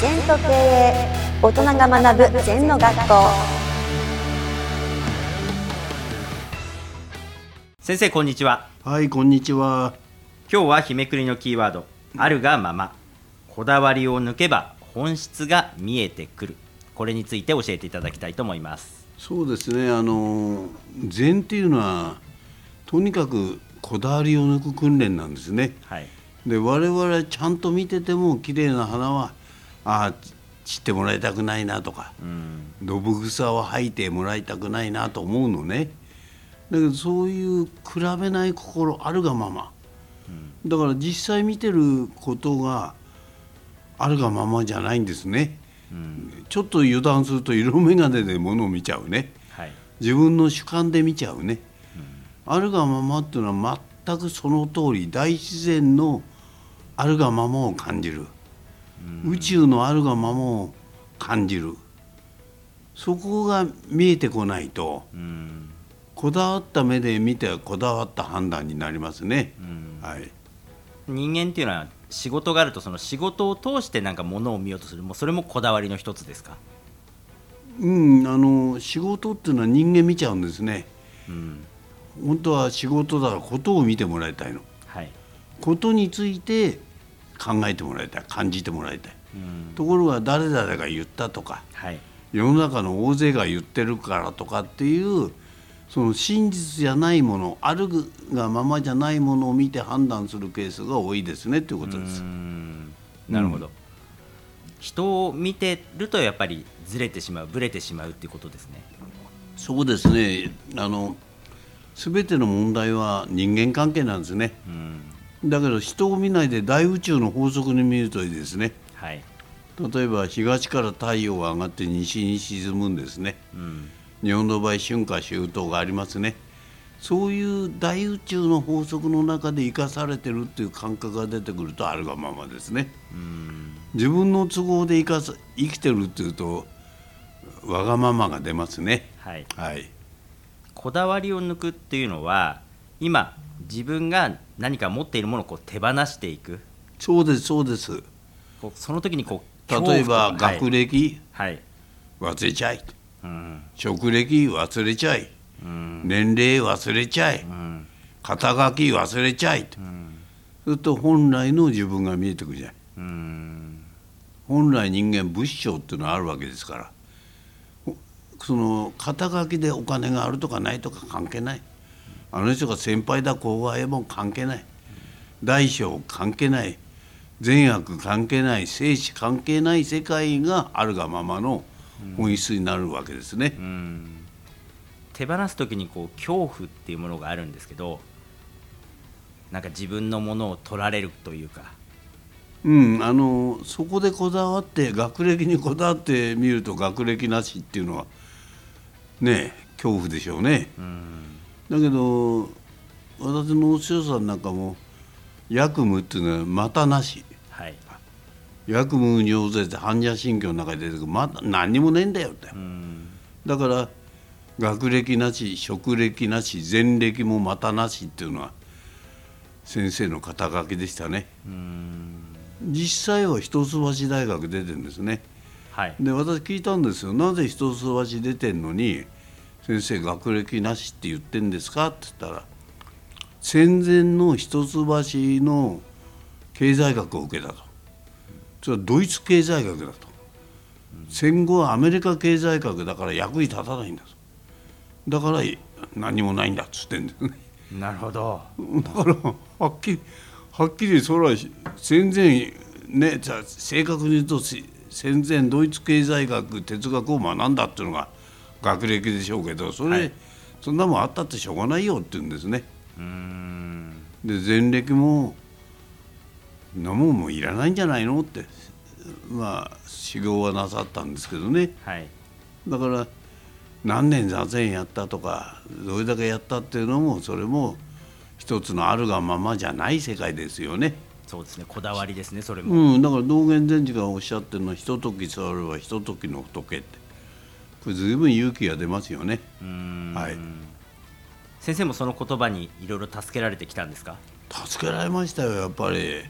全と経営大人が学ぶ全の学校。先生こんにちは。はい、こんにちは。今日は日めくりのキーワード。あるがまま。こだわりを抜けば本質が見えてくる。これについて教えていただきたいと思います。そうですね、あの禅っていうのはとにかくこだわりを抜く訓練なんですね。はい。で、我々ちゃんと見てても綺麗な花はああ散ってもらいたくないなとか、うん。どぶ草を吐いてもらいたくないなと思うのね。だけどそういう比べない心あるがまま。だから実際見てることがあるがままじゃないんですね。うん。ちょっと油断すると色眼鏡で物を見ちゃうね。はい。自分の主観で見ちゃうね、あるがままっていうのは全くその通り大自然のあるがままを感じる、宇宙のあるがままを感じる。そこが見えてこないとうん。こだわった目で見てこだわった判断になりますね、うん。はい。人間っていうのは仕事があるとその仕事を通してなんかものを見ようとする。もうそれもこだわりの一つですか？うんあの仕事っていうのは人間見ちゃうんですね。うん。本当は仕事だからことを見てもらいたいの。はい。ことについて考えてもらいたい感じてもらいたい。うん。ところが誰々が言ったとかはい。世の中の大勢が言ってるからとかっていうその真実じゃないものあるがままじゃないものを見て判断するケースが多いですねということです。う。ん。なるほど、人を見てるとやっぱりずれてしまうぶれてしまうっていうことですね。そうですね。あの全ての問題は人間関係なんですね。うんだけど人を見ないで大宇宙の法則に見るといいですね。はい。例えば東から太陽が上がって西に沈むんですね。うん。日本の場合春夏秋冬がありますね。そういう大宇宙の法則の中で生かされてるっていう感覚が出てくるとあるがままですね。うん。自分の都合で生かす生きてるっていうとわがままが出ますね。はい。はい。こだわりを抜くっていうのは今自分が何か持っているものをこう手放していく。そうですそうです。その時にこう例えば学歴。はい、はい忘れちゃい。うん。職歴忘れちゃい。うん。年齢忘れちゃい。うん。肩書き忘れちゃい。とうん。すると本来の自分が見えてくるじゃん。うん。本来人間仏性っていうのはあるわけですから。ほその肩書きでお金があるとかないとか関係ないあの人が先輩だ後輩も関係ない。大小関係ない。善悪関係ない。生死関係ない世界があるがままの本質になるわけですね。うん。手放す時にこう恐怖っていうものがあるんですけどなんか自分のものを取られるというか。うん、あのそこでこだわって学歴にこだわってみると学歴なしっていうのはねえ恐怖でしょうね。うんだけど私のお師匠さんなんかも役務っていうのはまたなし。はい。役務尿税って般若心経の中に出てくる。まだ何にもねえんだよって。うん。だから学歴なし職歴なし前歴もまたなしっていうのは先生の肩書きでしたね。うん。実際は一橋大学出てるんですね。はい。で私聞いたんですよ。なぜ一橋出てんのに先生学歴なしって言ってんですか？って言ったら戦前の一橋の経済学を受けたと。それはドイツ経済学だと。戦後はアメリカ経済学だから役に立たないんだと。だから何もないんだっつってんですね。なるほど。だからはっきりはっきりそれは戦前ねじゃあ正確に言うとせ戦前ドイツ経済学哲学を学んだっていうのが学歴でしょうけどそれ、はい。そんなもんあったってしょうがないよって言うんですね。うん。で前歴もんなもんもいらないんじゃないのってまあ修行はなさったんですけどね。はい。だから何年座禅やったとかどれだけやったっていうのもそれも一つのあるがままじゃない世界ですよね。そうですね。こだわりですねそれも、うん、だから道元禅師がおっしゃってるのは「ひととき座ればひとときの仏」ってこれ随分勇気が出ますよね。うん。はい。先生もその言葉にいろいろ助けられてきたんですか？助けられましたよやっぱり。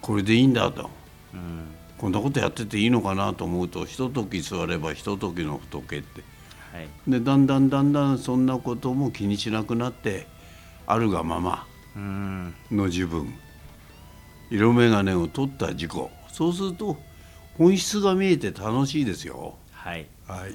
これでいいんだと。うん。こんなことやってていいのかなと思うとひととき座ればひとときの仏って。はい。でだんだんだんだんそんなことも気にしなくなってあるがまま。うん。の自分。色眼鏡を取った自己そうすると本質が見えて楽しいですよ。はい。はい、